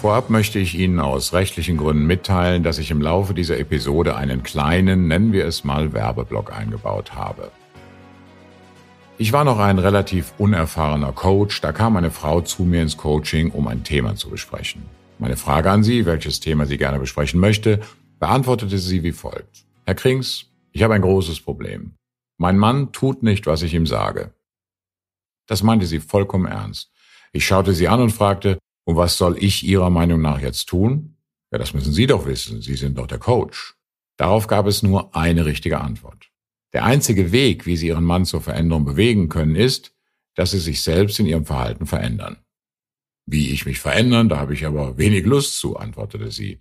Vorab möchte ich Ihnen aus rechtlichen Gründen mitteilen, dass ich im Laufe dieser Episode einen kleinen, nennen wir es mal, Werbeblock eingebaut habe. Ich war noch ein relativ unerfahrener Coach, da kam eine Frau zu mir ins Coaching, um ein Thema zu besprechen. Meine Frage an Sie, welches Thema sie gerne besprechen möchte, beantwortete sie wie folgt. Herr Krings, ich habe ein großes Problem. Mein Mann tut nicht, was ich ihm sage. Das meinte sie vollkommen ernst. Ich schaute sie an und fragte, und was soll ich Ihrer Meinung nach jetzt tun? Ja, das müssen Sie doch wissen. Sie sind doch der Coach. Darauf gab es nur eine richtige Antwort. Der einzige Weg, wie Sie Ihren Mann zur Veränderung bewegen können, ist, dass Sie sich selbst in Ihrem Verhalten verändern. Wie ich mich verändern, da habe ich aber wenig Lust zu, antwortete sie.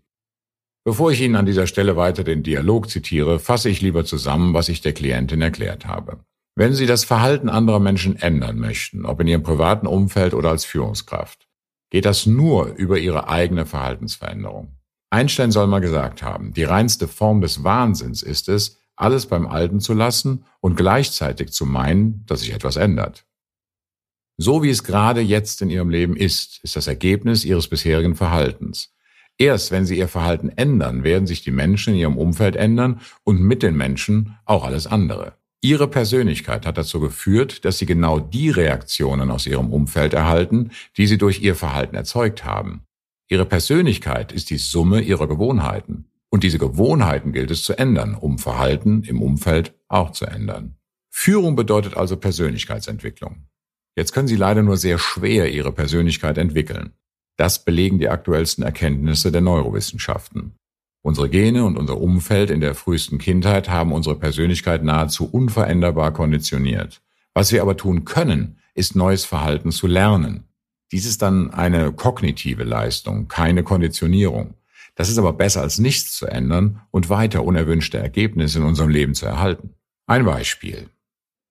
Bevor ich Ihnen an dieser Stelle weiter den Dialog zitiere, fasse ich lieber zusammen, was ich der Klientin erklärt habe. Wenn Sie das Verhalten anderer Menschen ändern möchten, ob in Ihrem privaten Umfeld oder als Führungskraft, geht das nur über ihre eigene Verhaltensveränderung. Einstein soll mal gesagt haben, die reinste Form des Wahnsinns ist es, alles beim Alten zu lassen und gleichzeitig zu meinen, dass sich etwas ändert. So wie es gerade jetzt in ihrem Leben ist, ist das Ergebnis ihres bisherigen Verhaltens. Erst wenn sie ihr Verhalten ändern, werden sich die Menschen in ihrem Umfeld ändern und mit den Menschen auch alles andere. Ihre Persönlichkeit hat dazu geführt, dass Sie genau die Reaktionen aus Ihrem Umfeld erhalten, die Sie durch Ihr Verhalten erzeugt haben. Ihre Persönlichkeit ist die Summe Ihrer Gewohnheiten. Und diese Gewohnheiten gilt es zu ändern, um Verhalten im Umfeld auch zu ändern. Führung bedeutet also Persönlichkeitsentwicklung. Jetzt können Sie leider nur sehr schwer Ihre Persönlichkeit entwickeln. Das belegen die aktuellsten Erkenntnisse der Neurowissenschaften. Unsere Gene und unser Umfeld in der frühesten Kindheit haben unsere Persönlichkeit nahezu unveränderbar konditioniert. Was wir aber tun können, ist neues Verhalten zu lernen. Dies ist dann eine kognitive Leistung, keine Konditionierung. Das ist aber besser als nichts zu ändern und weiter unerwünschte Ergebnisse in unserem Leben zu erhalten. Ein Beispiel.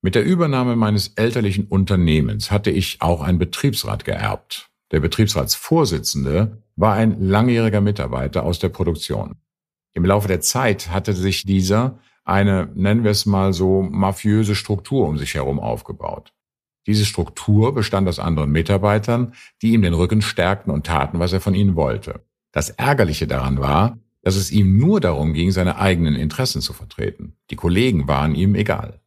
Mit der Übernahme meines elterlichen Unternehmens hatte ich auch ein Betriebsrat geerbt. Der Betriebsratsvorsitzende war ein langjähriger Mitarbeiter aus der Produktion. Im Laufe der Zeit hatte sich dieser eine, nennen wir es mal so, mafiöse Struktur um sich herum aufgebaut. Diese Struktur bestand aus anderen Mitarbeitern, die ihm den Rücken stärkten und taten, was er von ihnen wollte. Das Ärgerliche daran war, dass es ihm nur darum ging, seine eigenen Interessen zu vertreten. Die Kollegen waren ihm egal.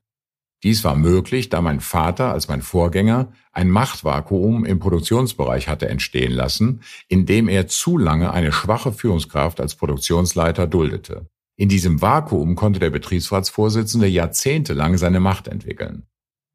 Dies war möglich, da mein Vater als mein Vorgänger ein Machtvakuum im Produktionsbereich hatte entstehen lassen, indem er zu lange eine schwache Führungskraft als Produktionsleiter duldete. In diesem Vakuum konnte der Betriebsratsvorsitzende jahrzehntelang seine Macht entwickeln.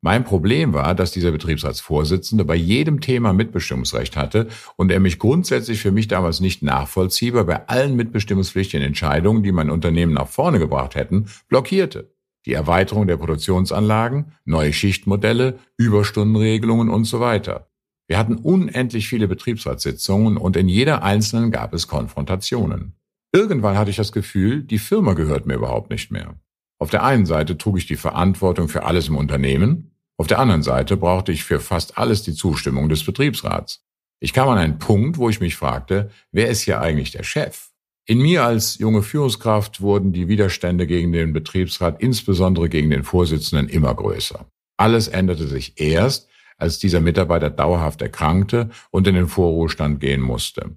Mein Problem war, dass dieser Betriebsratsvorsitzende bei jedem Thema Mitbestimmungsrecht hatte und er mich grundsätzlich für mich damals nicht nachvollziehbar bei allen mitbestimmungspflichtigen Entscheidungen, die mein Unternehmen nach vorne gebracht hätten, blockierte die Erweiterung der Produktionsanlagen, neue Schichtmodelle, Überstundenregelungen und so weiter. Wir hatten unendlich viele Betriebsratssitzungen und in jeder einzelnen gab es Konfrontationen. Irgendwann hatte ich das Gefühl, die Firma gehört mir überhaupt nicht mehr. Auf der einen Seite trug ich die Verantwortung für alles im Unternehmen, auf der anderen Seite brauchte ich für fast alles die Zustimmung des Betriebsrats. Ich kam an einen Punkt, wo ich mich fragte, wer ist hier eigentlich der Chef? In mir als junge Führungskraft wurden die Widerstände gegen den Betriebsrat, insbesondere gegen den Vorsitzenden, immer größer. Alles änderte sich erst, als dieser Mitarbeiter dauerhaft erkrankte und in den Vorruhestand gehen musste.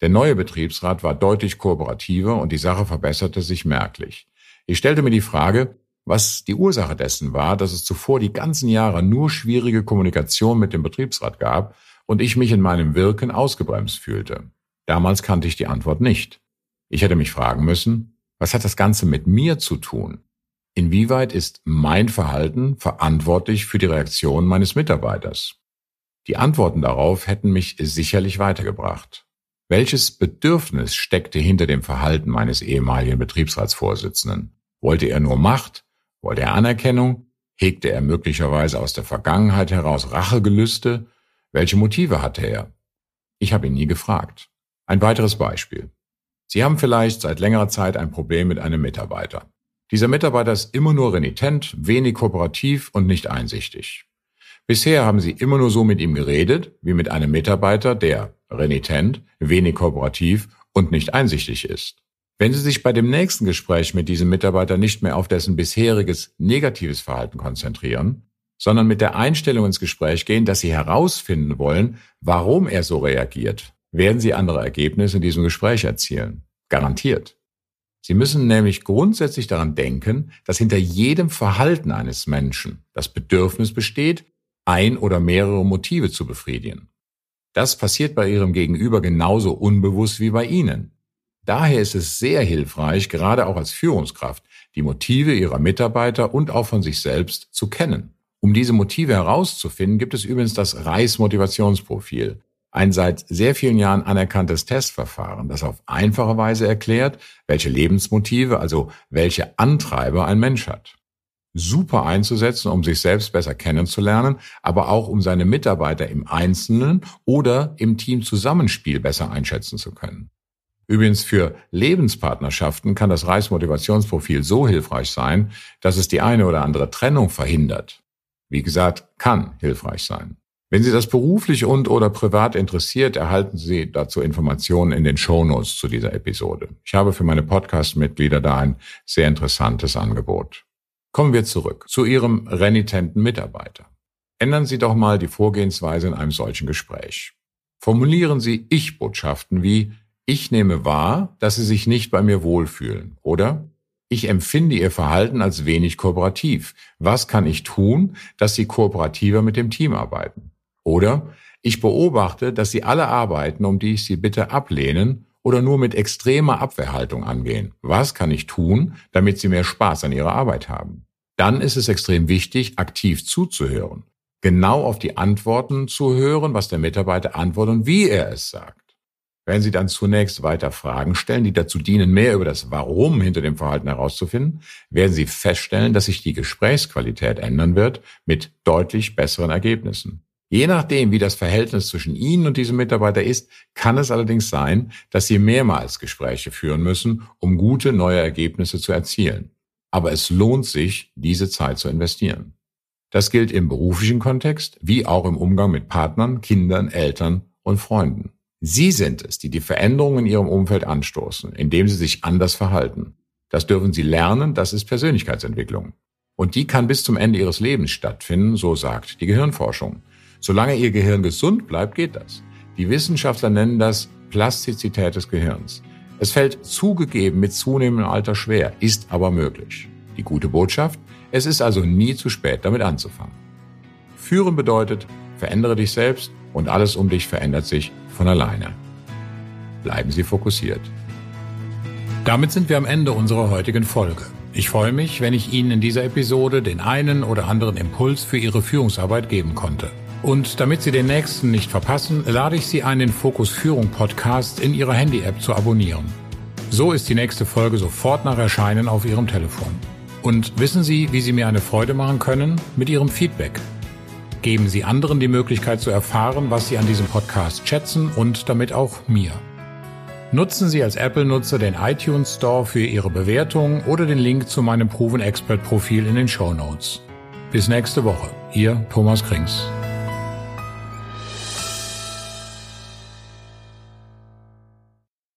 Der neue Betriebsrat war deutlich kooperativer und die Sache verbesserte sich merklich. Ich stellte mir die Frage, was die Ursache dessen war, dass es zuvor die ganzen Jahre nur schwierige Kommunikation mit dem Betriebsrat gab und ich mich in meinem Wirken ausgebremst fühlte. Damals kannte ich die Antwort nicht. Ich hätte mich fragen müssen, was hat das Ganze mit mir zu tun? Inwieweit ist mein Verhalten verantwortlich für die Reaktion meines Mitarbeiters? Die Antworten darauf hätten mich sicherlich weitergebracht. Welches Bedürfnis steckte hinter dem Verhalten meines ehemaligen Betriebsratsvorsitzenden? Wollte er nur Macht? Wollte er Anerkennung? Hegte er möglicherweise aus der Vergangenheit heraus Rachegelüste? Welche Motive hatte er? Ich habe ihn nie gefragt. Ein weiteres Beispiel. Sie haben vielleicht seit längerer Zeit ein Problem mit einem Mitarbeiter. Dieser Mitarbeiter ist immer nur renitent, wenig kooperativ und nicht einsichtig. Bisher haben Sie immer nur so mit ihm geredet, wie mit einem Mitarbeiter, der renitent, wenig kooperativ und nicht einsichtig ist. Wenn Sie sich bei dem nächsten Gespräch mit diesem Mitarbeiter nicht mehr auf dessen bisheriges negatives Verhalten konzentrieren, sondern mit der Einstellung ins Gespräch gehen, dass Sie herausfinden wollen, warum er so reagiert, werden Sie andere Ergebnisse in diesem Gespräch erzielen. Garantiert. Sie müssen nämlich grundsätzlich daran denken, dass hinter jedem Verhalten eines Menschen das Bedürfnis besteht, ein oder mehrere Motive zu befriedigen. Das passiert bei Ihrem Gegenüber genauso unbewusst wie bei Ihnen. Daher ist es sehr hilfreich, gerade auch als Führungskraft, die Motive Ihrer Mitarbeiter und auch von sich selbst zu kennen. Um diese Motive herauszufinden, gibt es übrigens das Reis-Motivationsprofil, ein seit sehr vielen Jahren anerkanntes Testverfahren, das auf einfache Weise erklärt, welche Lebensmotive, also welche Antreiber ein Mensch hat. Super einzusetzen, um sich selbst besser kennenzulernen, aber auch um seine Mitarbeiter im Einzelnen oder im Teamzusammenspiel besser einschätzen zu können. Übrigens für Lebenspartnerschaften kann das Reismotivationsprofil so hilfreich sein, dass es die eine oder andere Trennung verhindert. Wie gesagt, kann hilfreich sein. Wenn Sie das beruflich und oder privat interessiert, erhalten Sie dazu Informationen in den Shownotes zu dieser Episode. Ich habe für meine Podcast-Mitglieder da ein sehr interessantes Angebot. Kommen wir zurück zu Ihrem renitenten Mitarbeiter. Ändern Sie doch mal die Vorgehensweise in einem solchen Gespräch. Formulieren Sie Ich-Botschaften wie Ich nehme wahr, dass Sie sich nicht bei mir wohlfühlen oder ich empfinde Ihr Verhalten als wenig kooperativ. Was kann ich tun, dass Sie kooperativer mit dem Team arbeiten? Oder ich beobachte, dass Sie alle Arbeiten, um die ich Sie bitte, ablehnen oder nur mit extremer Abwehrhaltung angehen. Was kann ich tun, damit Sie mehr Spaß an Ihrer Arbeit haben? Dann ist es extrem wichtig, aktiv zuzuhören. Genau auf die Antworten zu hören, was der Mitarbeiter antwortet und wie er es sagt. Wenn Sie dann zunächst weiter Fragen stellen, die dazu dienen, mehr über das Warum hinter dem Verhalten herauszufinden, werden Sie feststellen, dass sich die Gesprächsqualität ändern wird mit deutlich besseren Ergebnissen. Je nachdem, wie das Verhältnis zwischen Ihnen und diesem Mitarbeiter ist, kann es allerdings sein, dass Sie mehrmals Gespräche führen müssen, um gute neue Ergebnisse zu erzielen. Aber es lohnt sich, diese Zeit zu investieren. Das gilt im beruflichen Kontext wie auch im Umgang mit Partnern, Kindern, Eltern und Freunden. Sie sind es, die die Veränderungen in Ihrem Umfeld anstoßen, indem Sie sich anders verhalten. Das dürfen Sie lernen, das ist Persönlichkeitsentwicklung. Und die kann bis zum Ende Ihres Lebens stattfinden, so sagt die Gehirnforschung. Solange Ihr Gehirn gesund bleibt, geht das. Die Wissenschaftler nennen das Plastizität des Gehirns. Es fällt zugegeben mit zunehmendem Alter schwer, ist aber möglich. Die gute Botschaft, es ist also nie zu spät, damit anzufangen. Führen bedeutet, verändere dich selbst und alles um dich verändert sich von alleine. Bleiben Sie fokussiert. Damit sind wir am Ende unserer heutigen Folge. Ich freue mich, wenn ich Ihnen in dieser Episode den einen oder anderen Impuls für Ihre Führungsarbeit geben konnte. Und damit Sie den nächsten nicht verpassen, lade ich Sie ein, den Fokus Führung Podcast in Ihrer Handy-App zu abonnieren. So ist die nächste Folge sofort nach Erscheinen auf Ihrem Telefon. Und wissen Sie, wie Sie mir eine Freude machen können? Mit Ihrem Feedback. Geben Sie anderen die Möglichkeit zu erfahren, was Sie an diesem Podcast schätzen und damit auch mir. Nutzen Sie als Apple-Nutzer den iTunes Store für Ihre Bewertung oder den Link zu meinem Proven Expert Profil in den Show Notes. Bis nächste Woche. Ihr Thomas Krings.